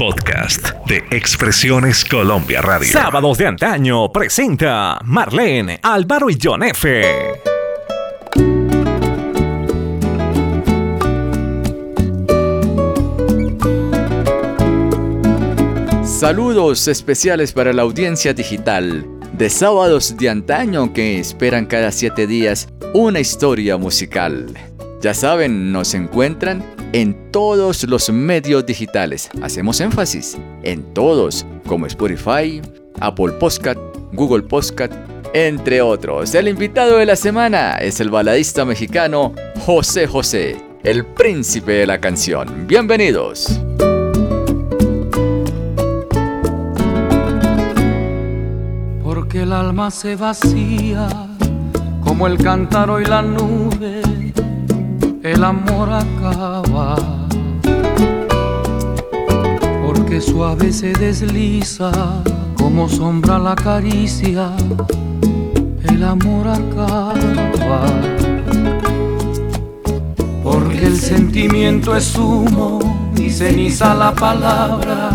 Podcast de Expresiones Colombia Radio. Sábados de antaño presenta Marlene, Álvaro y John F. Saludos especiales para la audiencia digital de sábados de antaño que esperan cada siete días una historia musical. Ya saben, nos encuentran en todos los medios digitales. Hacemos énfasis en todos, como Spotify, Apple Podcast, Google Podcast, entre otros. El invitado de la semana es el baladista mexicano José José, el príncipe de la canción. Bienvenidos. Porque el alma se vacía como el cántaro y la nube el amor acaba. Porque suave se desliza como sombra la caricia, el amor acaba. Porque el sentimiento es humo y ceniza la palabra,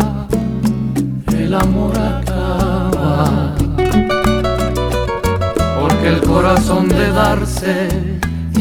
el amor acaba. Porque el corazón de darse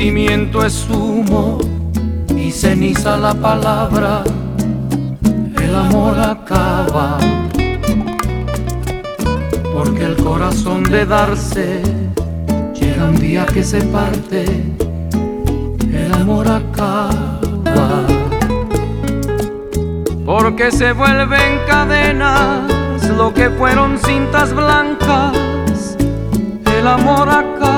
es humo y ceniza la palabra, el amor acaba. Porque el corazón de darse llega un día que se parte, el amor acaba. Porque se vuelven cadenas lo que fueron cintas blancas, el amor acaba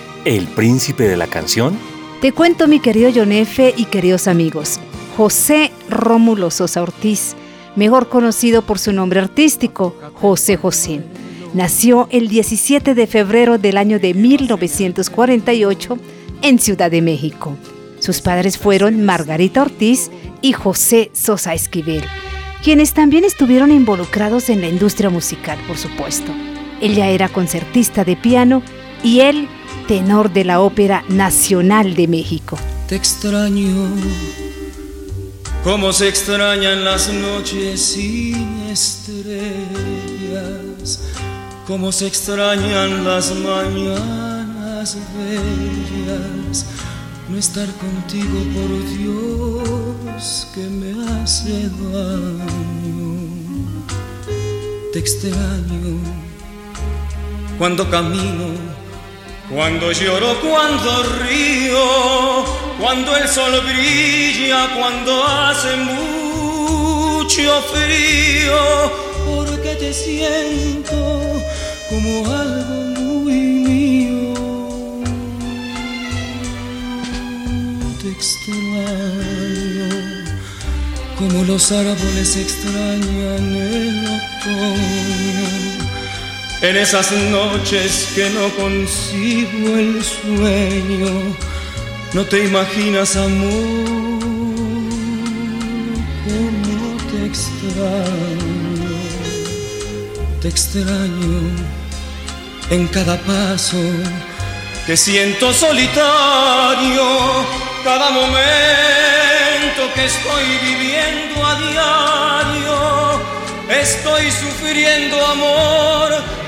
El príncipe de la canción? Te cuento, mi querido Yonefe y queridos amigos. José Rómulo Sosa Ortiz, mejor conocido por su nombre artístico, José José. Nació el 17 de febrero del año de 1948 en Ciudad de México. Sus padres fueron Margarita Ortiz y José Sosa Esquivel, quienes también estuvieron involucrados en la industria musical, por supuesto. Ella era concertista de piano y él, tenor de la Ópera Nacional de México. Te extraño, como se extrañan las noches sin estrellas, como se extrañan las mañanas bellas no estar contigo, por Dios, que me hace daño. Te extraño cuando camino, cuando lloro, cuando río, cuando el sol brilla, cuando hace mucho frío, porque te siento como algo extraño, como los árboles extrañan el otoño. En esas noches que no consigo el sueño, no te imaginas amor, como te extraño, te extraño en cada paso que siento solitario cada momento que estoy viviendo a diario, estoy sufriendo amor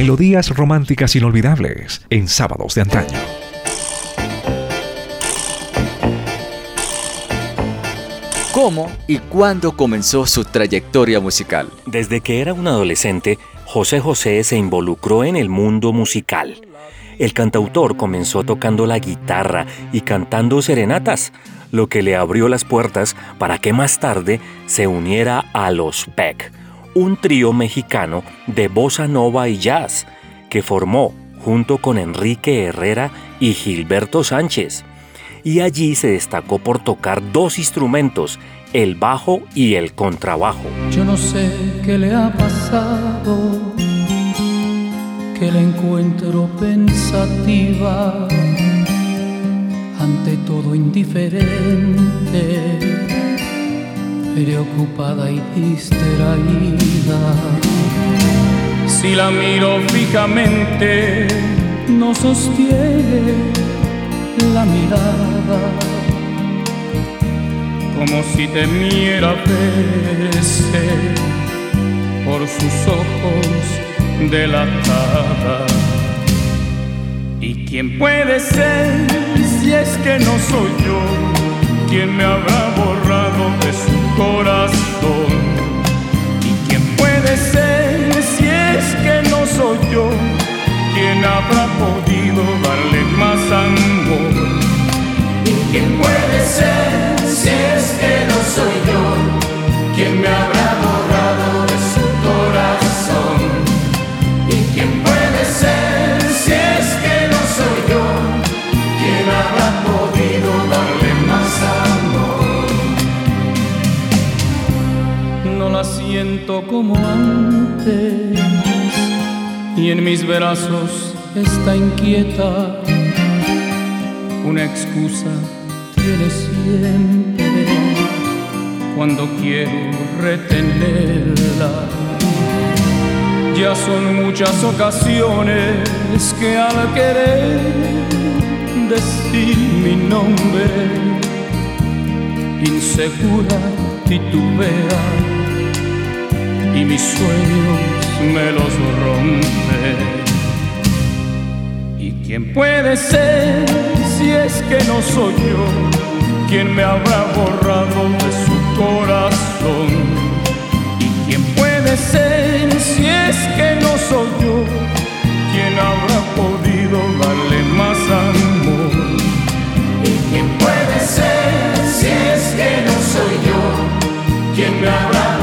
Melodías románticas inolvidables en sábados de antaño. cómo y cuándo comenzó su trayectoria musical. Desde que era un adolescente, José José se involucró en el mundo musical. El cantautor comenzó tocando la guitarra y cantando serenatas, lo que le abrió las puertas para que más tarde se uniera a los Peck, un trío mexicano de bossa nova y jazz, que formó junto con Enrique Herrera y Gilberto Sánchez y allí se destacó por tocar dos instrumentos, el bajo y el contrabajo. Yo no sé qué le ha pasado, que la encuentro pensativa, ante todo indiferente, preocupada y distraída. Si la miro fijamente, no sostiene la mirada, como si temiera verse por sus ojos delatada. ¿Y quién puede ser si es que no soy yo? ¿Quién me habrá borrado corazón? ¿Y quién puede ser si es que no soy yo? ¿Quién habrá podido darle más amor? ¿Y quién puede ser si es que no soy yo? ¿Quién me habrá borrado como antes y en mis brazos está inquieta. Una excusa tiene siempre cuando quiero retenerla. Ya son muchas ocasiones que al querer decir mi nombre, insegura titubea y mis sueños me los rompe. ¿Y quién puede ser si es que no soy yo quien me habrá borrado de su corazón? ¿Y quién puede ser si es que no soy yo quien habrá podido darle más amor? ¿Y quién puede ser si es que no soy yo quien me habrá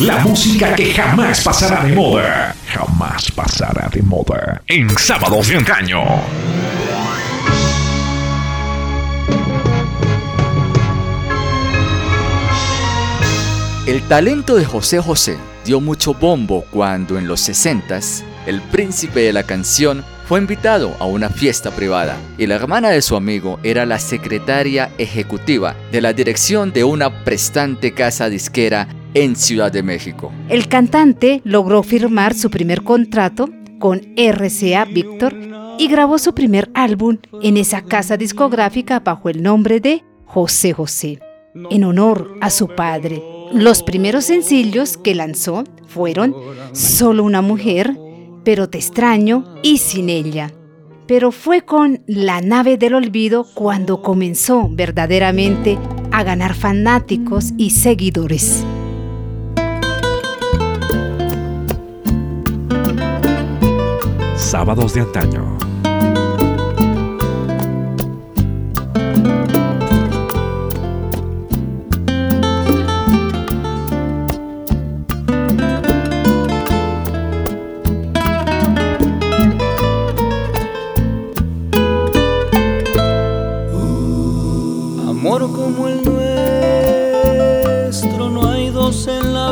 La música que jamás pasará de moda. Jamás pasará de moda. En sábados de antaño. El talento de José José dio mucho bombo cuando en los 60 el príncipe de la canción fue invitado a una fiesta privada y la hermana de su amigo era la secretaria ejecutiva de la dirección de una prestante casa disquera en Ciudad de México. El cantante logró firmar su primer contrato con RCA Victor y grabó su primer álbum en esa casa discográfica bajo el nombre de José José, en honor a su padre. Los primeros sencillos que lanzó fueron Solo una mujer, Pero te extraño y Sin ella. Pero fue con La nave del olvido cuando comenzó verdaderamente a ganar fanáticos y seguidores.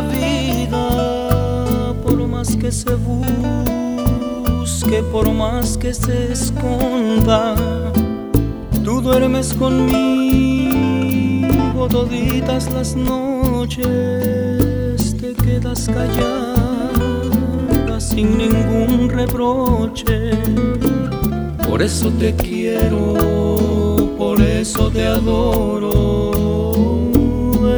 Vida, por más que se busque que por más que se esconda, tú duermes conmigo toditas las noches, te quedas callada sin ningún reproche. Por eso te quiero, por eso te adoro,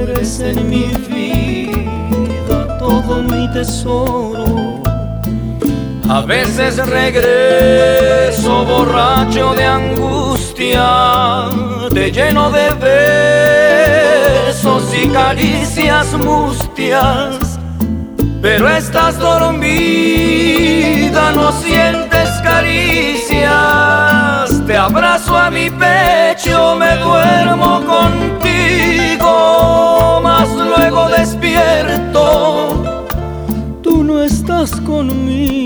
eres en mi vida todo mi tesoro a veces regreso borracho de angustia, te lleno de besos y caricias mustias, pero estás dormida, no sientes caricias, te abrazo a mi pecho, me duermo contigo, mas luego despierto. No estás conmigo,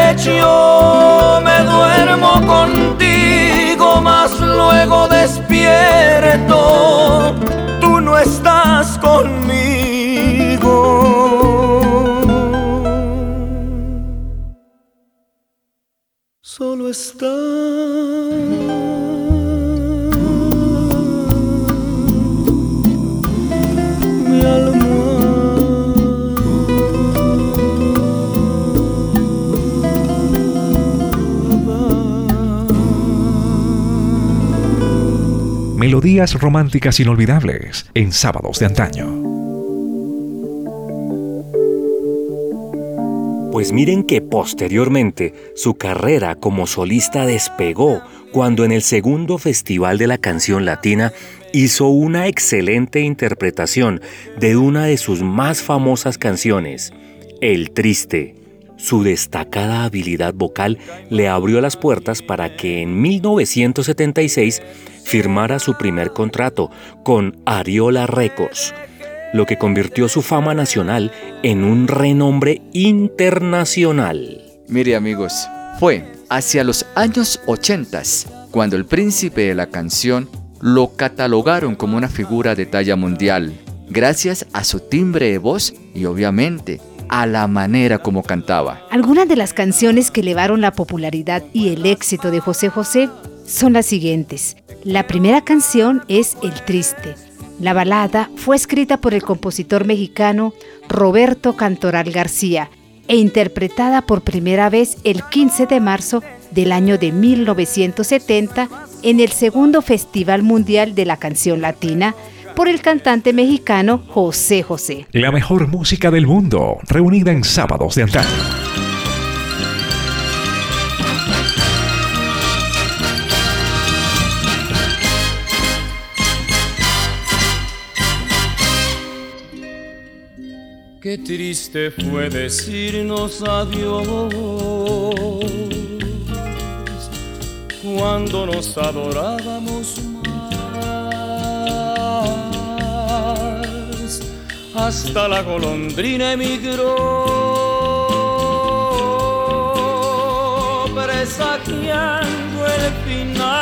me duermo contigo, mas luego despierto, tú no estás conmigo. Solo estás Melodías románticas inolvidables en sábados de antaño. Pues miren que posteriormente su carrera como solista despegó cuando en el segundo Festival de la Canción Latina hizo una excelente interpretación de una de sus más famosas canciones, El Triste. Su destacada habilidad vocal le abrió las puertas para que en 1976 firmara su primer contrato con Ariola Records, lo que convirtió su fama nacional en un renombre internacional. Mire amigos, fue hacia los años 80 cuando el príncipe de la canción lo catalogaron como una figura de talla mundial, gracias a su timbre de voz y obviamente a la manera como cantaba. Algunas de las canciones que elevaron la popularidad y el éxito de José José son las siguientes. La primera canción es El Triste. La balada fue escrita por el compositor mexicano Roberto Cantoral García e interpretada por primera vez el 15 de marzo del año de 1970 en el segundo Festival Mundial de la Canción Latina por el cantante mexicano José José. La mejor música del mundo, reunida en sábados de antaño. Qué triste fue decirnos adiós cuando nos adorábamos Hasta la golondrina emigró, presagiando el final.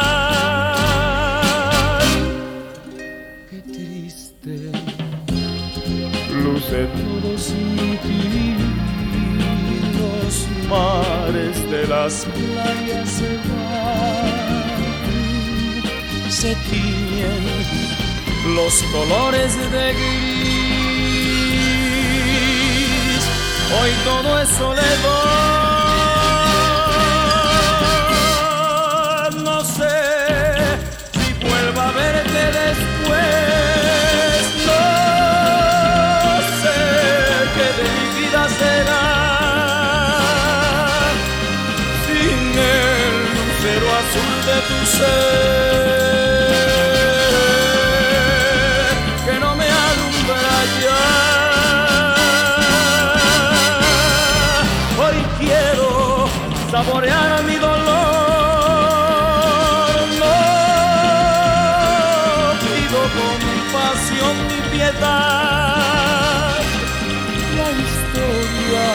Qué triste luce todo sin ti. Los mares de las playas se van, se tiñen los colores de gris. Hoy todo es soledad. Compasión ni piedad. La historia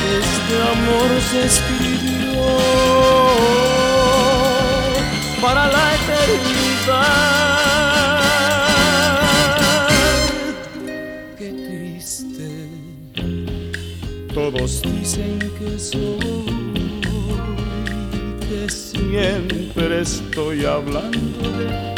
de este amor se escribió para la eternidad. Qué triste, todos dicen que soy, que siempre estoy hablando de.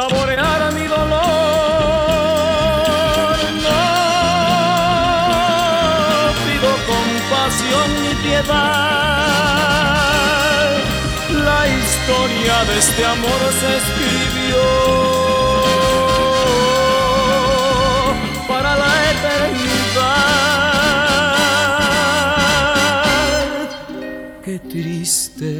saborear mi dolor. No pido compasión ni piedad. La historia de este amor se escribió para la eternidad. Qué triste.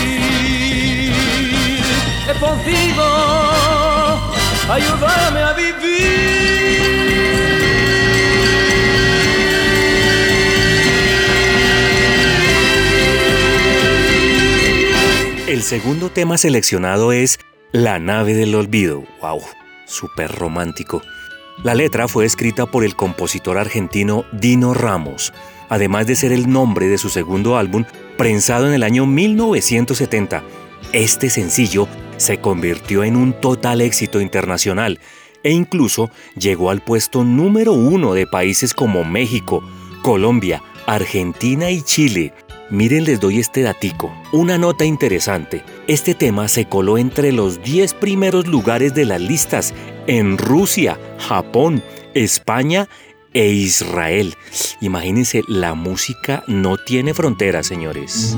A vivir. El segundo tema seleccionado es La nave del olvido. ¡Wow! Súper romántico. La letra fue escrita por el compositor argentino Dino Ramos, además de ser el nombre de su segundo álbum, prensado en el año 1970. Este sencillo se convirtió en un total éxito internacional e incluso llegó al puesto número uno de países como México, Colombia, Argentina y Chile. Miren, les doy este datico. Una nota interesante. Este tema se coló entre los 10 primeros lugares de las listas en Rusia, Japón, España e Israel. Imagínense, la música no tiene fronteras, señores.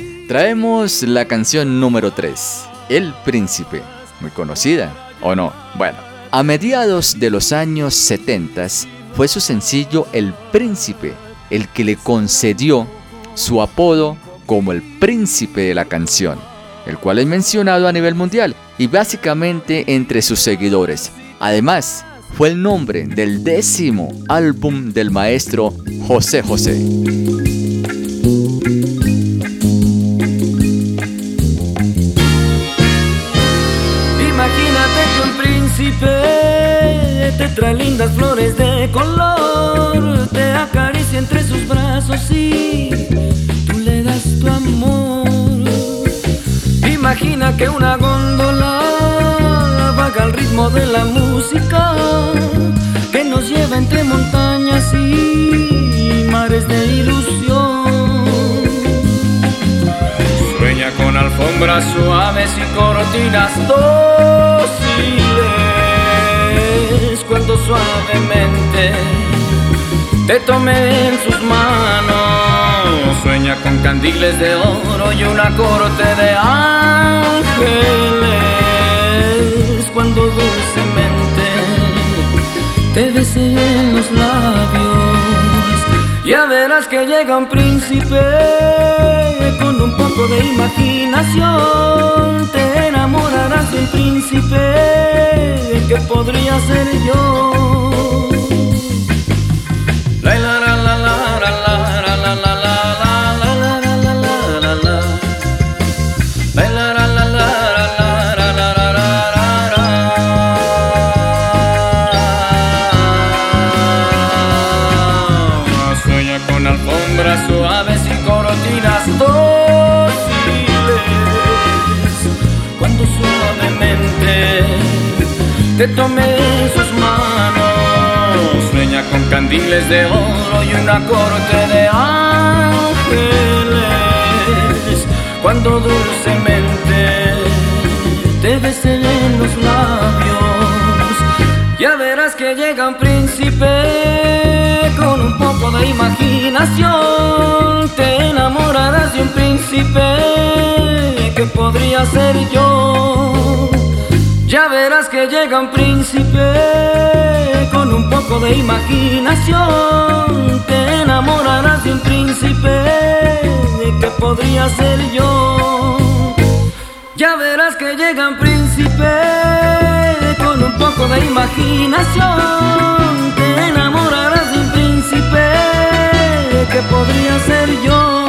Traemos la canción número 3, El Príncipe, muy conocida, ¿o no? Bueno, a mediados de los años 70 fue su sencillo El Príncipe el que le concedió su apodo como el príncipe de la canción, el cual es mencionado a nivel mundial y básicamente entre sus seguidores. Además, fue el nombre del décimo álbum del maestro José José. Trae lindas flores de color, te acaricia entre sus brazos y tú le das tu amor. Imagina que una góndola vaga al ritmo de la música que nos lleva entre montañas y mares de ilusión. alfombras suaves y cortinas dóciles, cuando suavemente te tomé en sus manos, sueña con candiles de oro y una corte de ángeles, cuando dulcemente te besé en los labios, ya verás que llega un príncipe de imaginación te enamorarás de un príncipe que podría ser yo. La la la la la la la la la te tomé sus manos, sueña con candiles de oro y una corte de ángeles, cuando dulcemente te besé en los labios, ya verás que llega un príncipe con un poco de imaginación, te enamorarás de un príncipe que podría ser yo. Ya verás que llega un príncipe con un poco de imaginación. Te enamorarás de un príncipe que podría ser yo. Ya verás que llega un príncipe con un poco de imaginación. Te enamorarás de un príncipe que podría ser yo.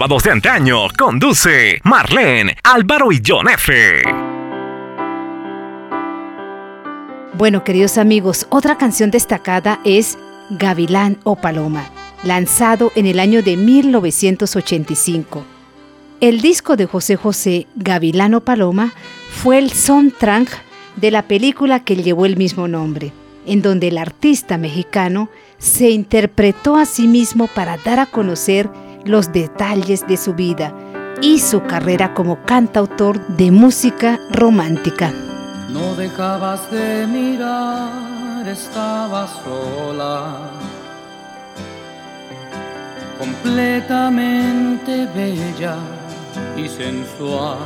Sábados de antaño conduce Marlene, Álvaro y John F. Bueno, queridos amigos, otra canción destacada es Gavilán o Paloma, lanzado en el año de 1985. El disco de José José, Gavilán o Paloma, fue el soundtrack de la película que llevó el mismo nombre, en donde el artista mexicano se interpretó a sí mismo para dar a conocer los detalles de su vida y su carrera como cantautor de música romántica. No dejabas de mirar, estaba sola, completamente bella y sensual.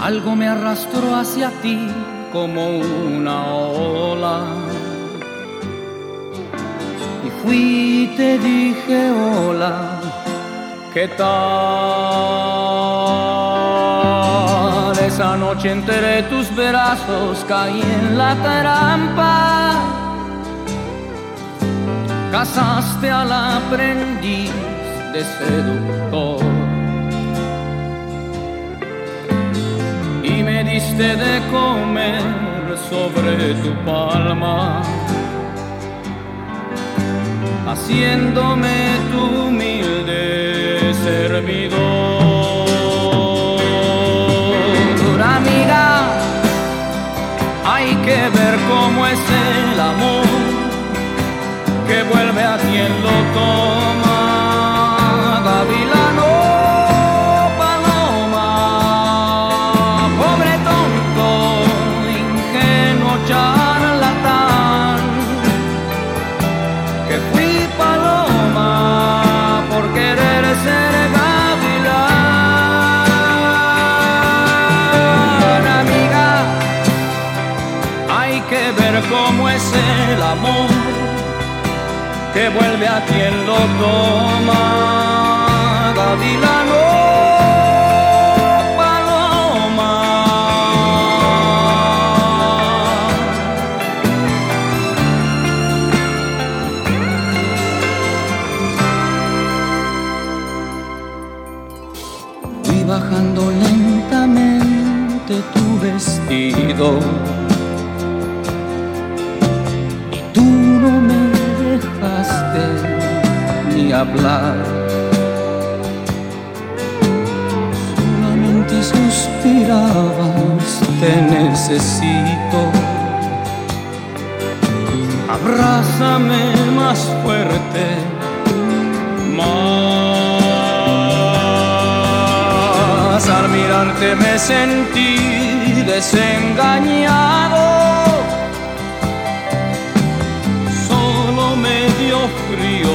Algo me arrastró hacia ti como una ola fui y te dije hola, ¿qué tal? Esa noche entre tus brazos caí en la trampa, casaste al aprendiz de seductor. Y me diste de comer sobre tu palma haciéndome tu humilde servidor. Amiga, hay que ver cómo es el amor que vuelve a lo toma, todo. Te necesito. Abrázame más fuerte, más. Al mirarte me sentí desengañado. Solo me dio frío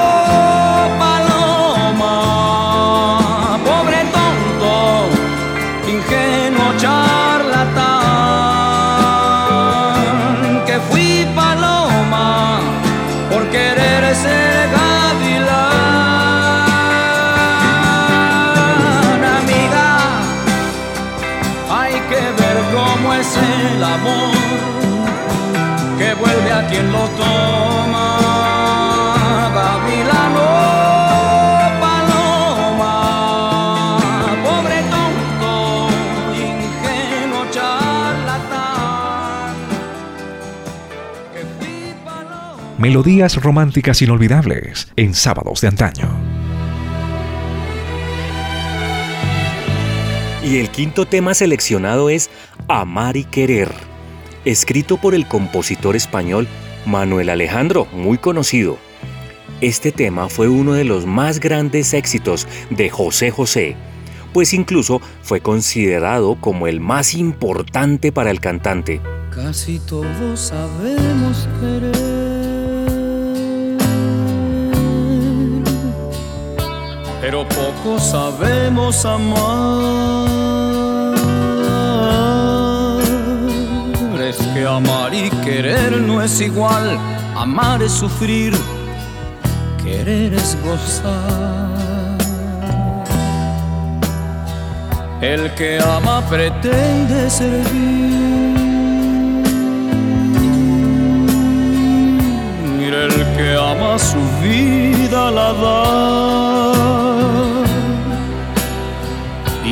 Melodías románticas inolvidables en sábados de antaño. Y el quinto tema seleccionado es Amar y Querer, escrito por el compositor español Manuel Alejandro, muy conocido. Este tema fue uno de los más grandes éxitos de José José, pues incluso fue considerado como el más importante para el cantante. Casi todos sabemos querer, pero pocos sabemos amar. Es que amar y querer no es igual, amar es sufrir, querer es gozar. El que ama pretende servir. El que ama su vida la da.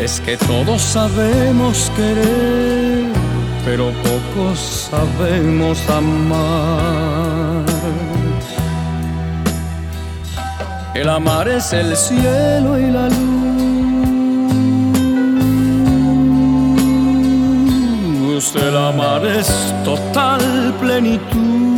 Es que todos sabemos querer, pero pocos sabemos amar. El amar es el cielo y la luz. El amar es total plenitud.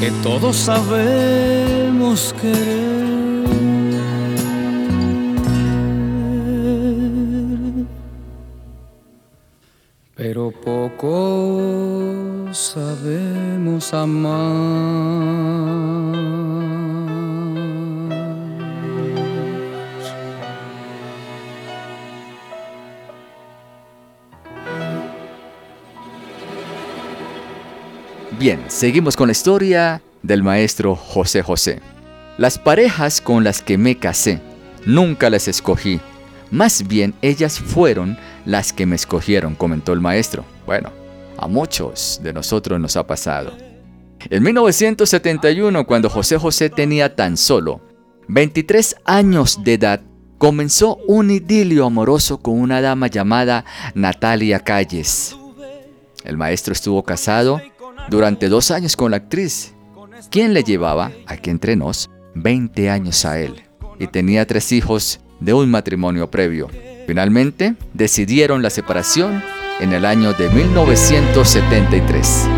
Que todos sabemos querer. Pero poco sabemos amar. Bien, seguimos con la historia del maestro José José. Las parejas con las que me casé, nunca las escogí. Más bien ellas fueron las que me escogieron, comentó el maestro. Bueno, a muchos de nosotros nos ha pasado. En 1971, cuando José José tenía tan solo 23 años de edad, comenzó un idilio amoroso con una dama llamada Natalia Calles. El maestro estuvo casado durante dos años con la actriz, quien le llevaba, aquí entre nos, 20 años a él, y tenía tres hijos de un matrimonio previo. Finalmente, decidieron la separación en el año de 1973.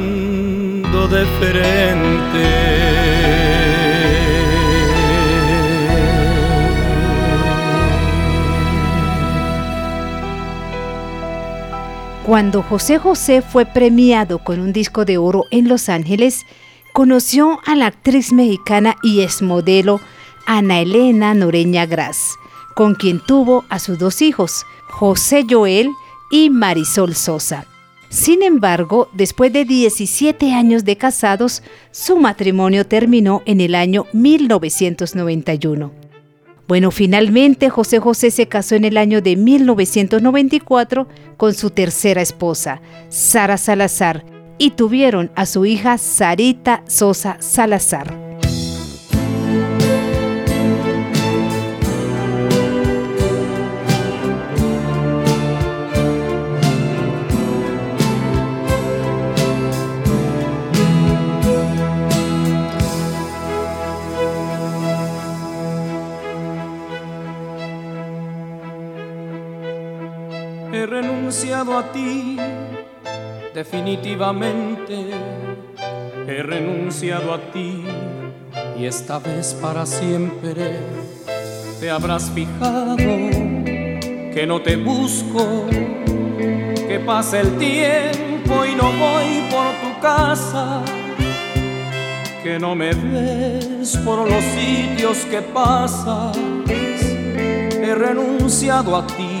de frente. Cuando José José fue premiado con un disco de oro en Los Ángeles, conoció a la actriz mexicana y exmodelo Ana Elena Noreña Gras, con quien tuvo a sus dos hijos, José Joel y Marisol Sosa. Sin embargo, después de 17 años de casados, su matrimonio terminó en el año 1991. Bueno, finalmente José José se casó en el año de 1994 con su tercera esposa, Sara Salazar, y tuvieron a su hija Sarita Sosa Salazar. Renunciado a ti, definitivamente he renunciado a ti. Y esta vez para siempre te habrás fijado que no te busco, que pasa el tiempo y no voy por tu casa, que no me ves por los sitios que pasas, he renunciado a ti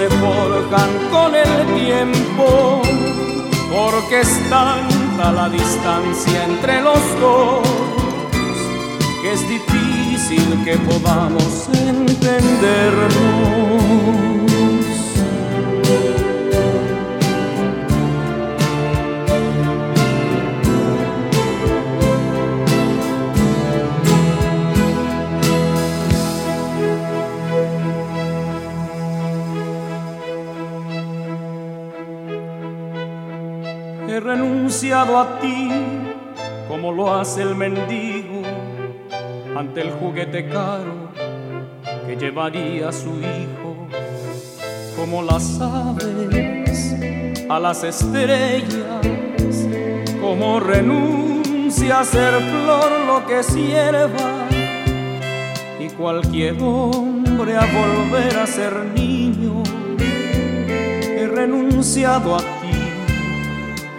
se forjan con el tiempo, porque es tanta la distancia entre los dos que es difícil que podamos entendernos. Renunciado a ti como lo hace el mendigo ante el juguete caro que llevaría su hijo, como las aves a las estrellas, como renuncia a ser flor lo que sierva y cualquier hombre a volver a ser niño. He renunciado a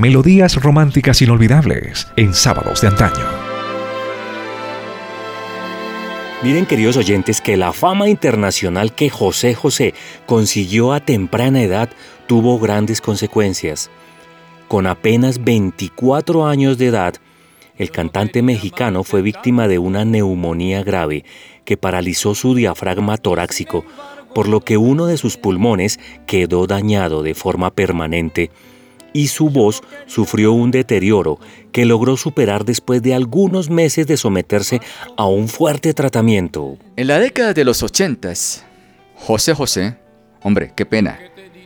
melodías románticas inolvidables en sábados de antaño. Miren queridos oyentes que la fama internacional que José José consiguió a temprana edad tuvo grandes consecuencias. Con apenas 24 años de edad, el cantante mexicano fue víctima de una neumonía grave que paralizó su diafragma torácico, por lo que uno de sus pulmones quedó dañado de forma permanente y su voz sufrió un deterioro que logró superar después de algunos meses de someterse a un fuerte tratamiento. En la década de los ochentas, José José, hombre, qué pena,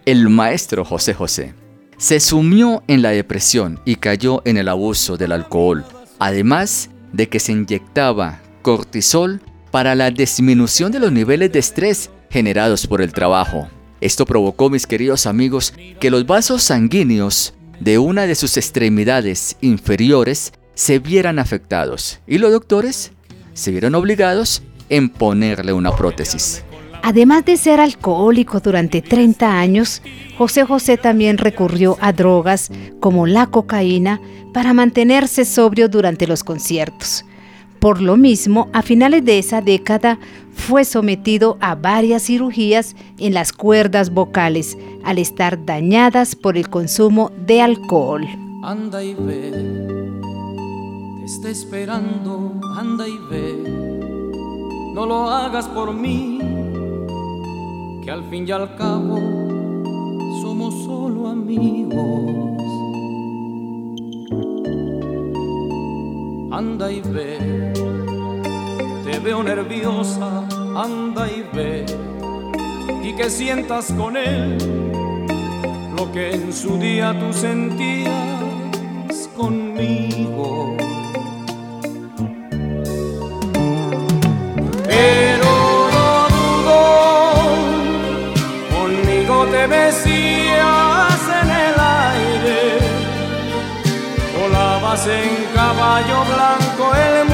el maestro José José, se sumió en la depresión y cayó en el abuso del alcohol, además de que se inyectaba cortisol para la disminución de los niveles de estrés generados por el trabajo. Esto provocó, mis queridos amigos, que los vasos sanguíneos de una de sus extremidades inferiores se vieran afectados y los doctores se vieron obligados en ponerle una prótesis. Además de ser alcohólico durante 30 años, José José también recurrió a drogas como la cocaína para mantenerse sobrio durante los conciertos. Por lo mismo, a finales de esa década fue sometido a varias cirugías en las cuerdas vocales al estar dañadas por el consumo de alcohol. Anda y ve, te está esperando, anda y ve, no lo hagas por mí, que al fin y al cabo somos solo amigos. Anda y ve, veo nerviosa, anda y ve, y que sientas con él lo que en su día tú sentías conmigo. Pero no dudo, conmigo te besías en el aire, volabas en caballo blanco el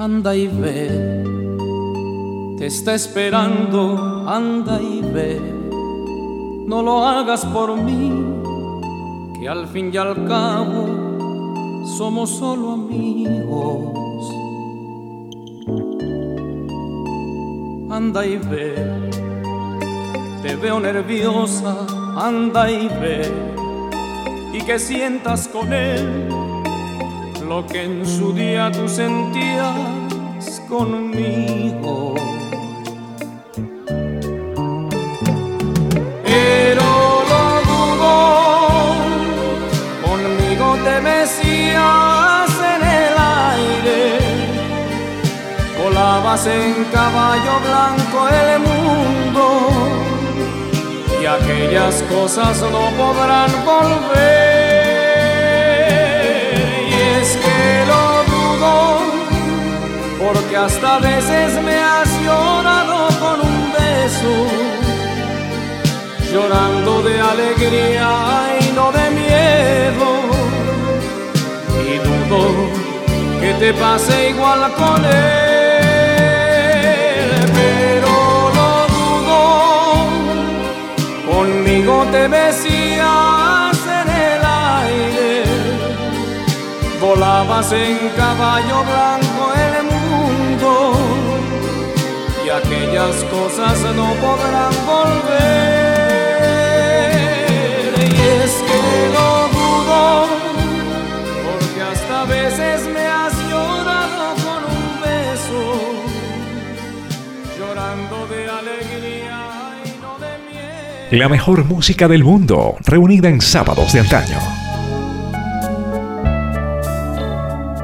Anda y ve, te está esperando, anda y ve. No lo hagas por mí, que al fin y al cabo somos solo amigos. Anda y ve, te veo nerviosa, anda y ve, y que sientas con él lo que en su día tú sentías conmigo. Pero lo dudo, conmigo te mesías en el aire, volabas en caballo blanco el mundo y aquellas cosas no podrán volver. Porque hasta veces me has llorado con un beso, llorando de alegría y no de miedo. Y dudo que te pase igual con él, pero lo dudo conmigo te besías en el aire, volabas en caballo blanco aquellas cosas no podrán volver. Y es que lo dudo, porque hasta veces me has llorado con un beso, llorando de alegría y no de miedo. La mejor música del mundo, reunida en sábados de antaño.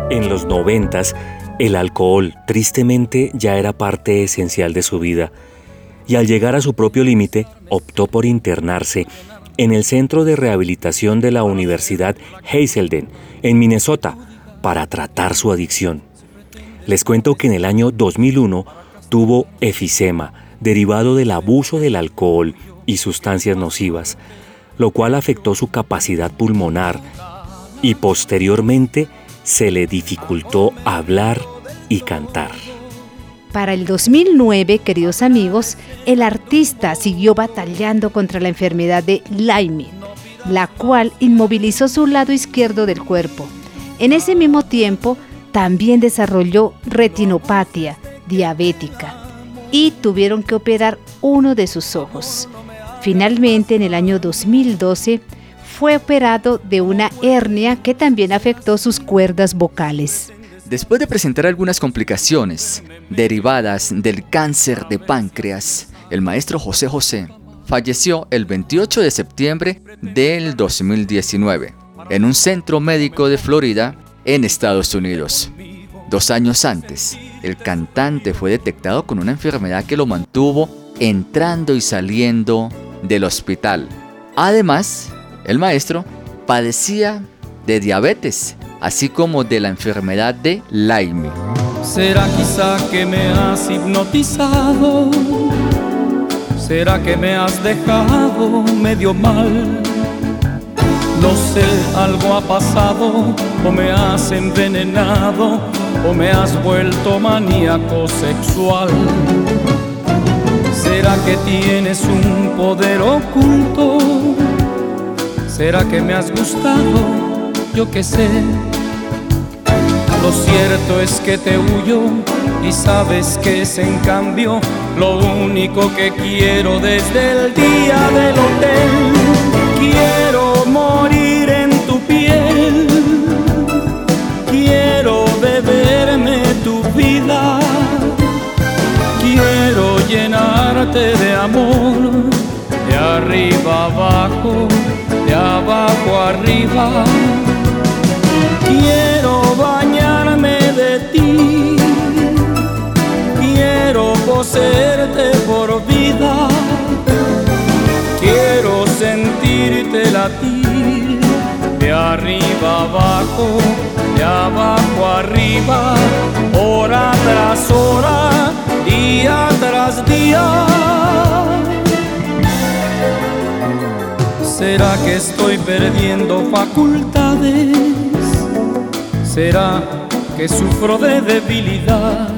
En los noventas, el alcohol tristemente ya era parte esencial de su vida y al llegar a su propio límite optó por internarse en el Centro de Rehabilitación de la Universidad Hazelden, en Minnesota, para tratar su adicción. Les cuento que en el año 2001 tuvo efisema derivado del abuso del alcohol y sustancias nocivas, lo cual afectó su capacidad pulmonar y posteriormente se le dificultó hablar y cantar. Para el 2009, queridos amigos, el artista siguió batallando contra la enfermedad de Lyme, la cual inmovilizó su lado izquierdo del cuerpo. En ese mismo tiempo, también desarrolló retinopatia diabética y tuvieron que operar uno de sus ojos. Finalmente, en el año 2012, fue operado de una hernia que también afectó sus cuerdas vocales. Después de presentar algunas complicaciones derivadas del cáncer de páncreas, el maestro José José falleció el 28 de septiembre del 2019 en un centro médico de Florida, en Estados Unidos. Dos años antes, el cantante fue detectado con una enfermedad que lo mantuvo entrando y saliendo del hospital. Además, el maestro padecía de diabetes, así como de la enfermedad de Lyme. ¿Será quizá que me has hipnotizado? ¿Será que me has dejado medio mal? No sé, algo ha pasado, o me has envenenado, o me has vuelto maníaco sexual. ¿Será que tienes un poder oculto? ¿Será que me has gustado? Yo qué sé. Lo cierto es que te huyo y sabes que es en cambio lo único que quiero desde el día del hotel. Quiero morir en tu piel, quiero beberme tu vida, quiero llenarte de amor, de arriba abajo, arriba. Quiero bañarme de ti, quiero poseerte por vida, quiero sentirte latir de arriba abajo, de abajo arriba, hora tras hora, día tras día. ¿Será que estoy perdiendo facultades? ¿Será que sufro de debilidad?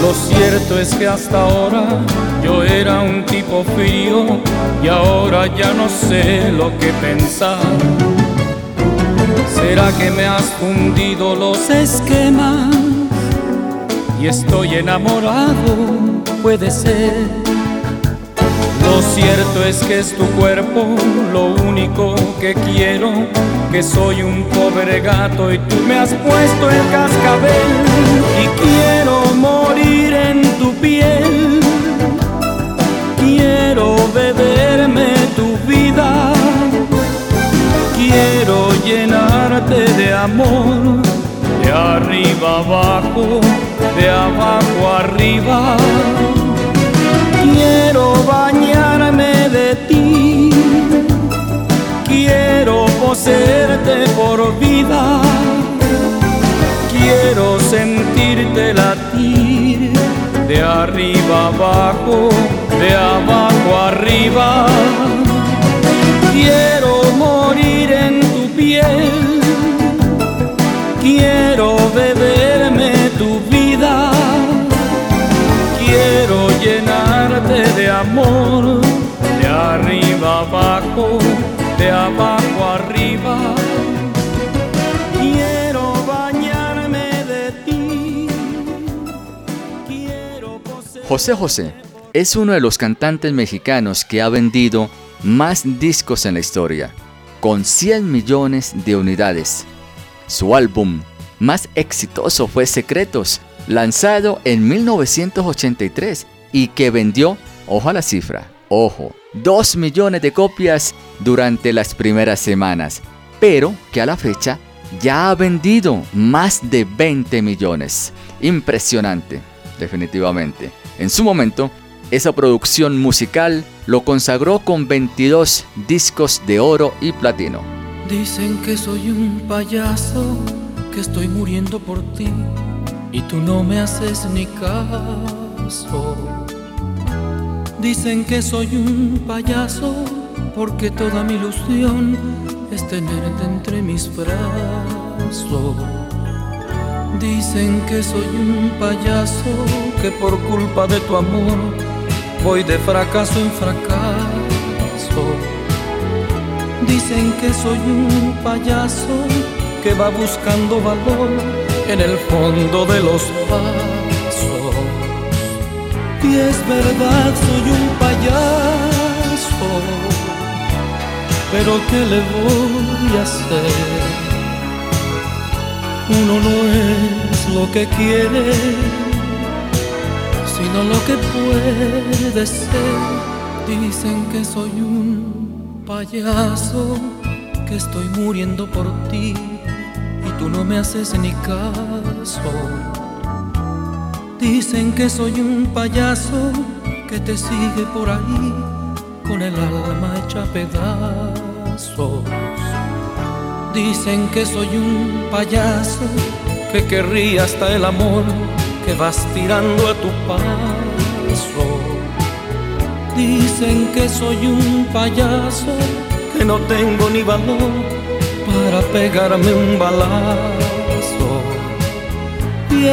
Lo cierto es que hasta ahora yo era un tipo frío y ahora ya no sé lo que pensar. ¿Será que me has fundido los esquemas y estoy enamorado? Puede ser. Lo cierto es que es tu cuerpo lo único que quiero, que soy un pobre gato y tú me has puesto el cascabel y quiero morir en tu piel. Quiero beberme tu vida, quiero llenarte de amor, de arriba abajo, de abajo arriba quiero bañarme de ti, quiero poseerte por vida, quiero sentirte latir de arriba abajo, de abajo arriba, quiero morir de amor, de arriba abajo, de abajo arriba. Quiero bañarme de ti. José José es uno de los cantantes mexicanos que ha vendido más discos en la historia, con 100 millones de unidades. Su álbum más exitoso fue Secretos, lanzado en 1983 y que vendió, ojo a la cifra, ojo, 2 millones de copias durante las primeras semanas, pero que a la fecha ya ha vendido más de 20 millones. Impresionante, definitivamente. En su momento, esa producción musical lo consagró con 22 discos de oro y platino. Dicen que soy un payaso, que estoy muriendo por ti y tú no me haces ni caso. Dicen que soy un payaso porque toda mi ilusión es tenerte entre mis brazos. Dicen que soy un payaso, que por culpa de tu amor voy de fracaso en fracaso. Dicen que soy un payaso que va buscando valor en el fondo de los pasos. Y es verdad, soy un payaso, pero ¿qué le voy a hacer? Uno no es lo que quiere, sino lo que puede ser. Dicen que soy un payaso, que estoy muriendo por ti y tú no me haces ni caso. Dicen que soy un payaso que te sigue por ahí con el alma hecha pedazos. Dicen que soy un payaso que querría hasta el amor que vas tirando a tu paso. Dicen que soy un payaso que no tengo ni valor para pegarme un balazo.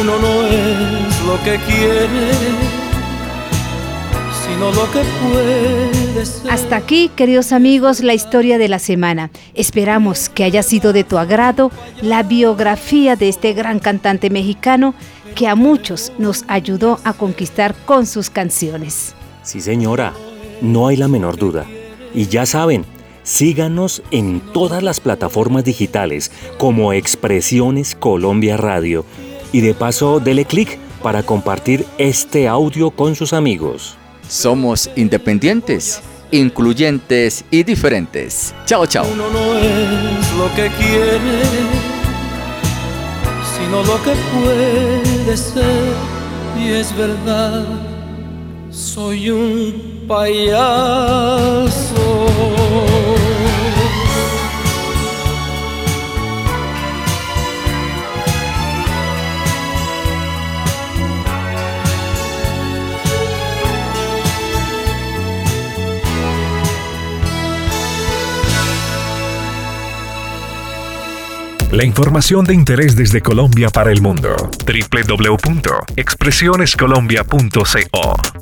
Uno no es lo que quiere sino lo que puede ser. Hasta aquí, queridos amigos, la historia de la semana. Esperamos que haya sido de tu agrado la biografía de este gran cantante mexicano que a muchos nos ayudó a conquistar con sus canciones. Sí, señora, no hay la menor duda. Y ya saben, síganos en todas las plataformas digitales como Expresiones Colombia Radio. Y de paso, dele clic para compartir este audio con sus amigos. Somos independientes, incluyentes y diferentes. Chao, chao. Uno no es lo que quiere, sino lo que puede ser. Y es verdad, soy un payaso. La información de interés desde Colombia para el mundo. www.expresionescolombia.co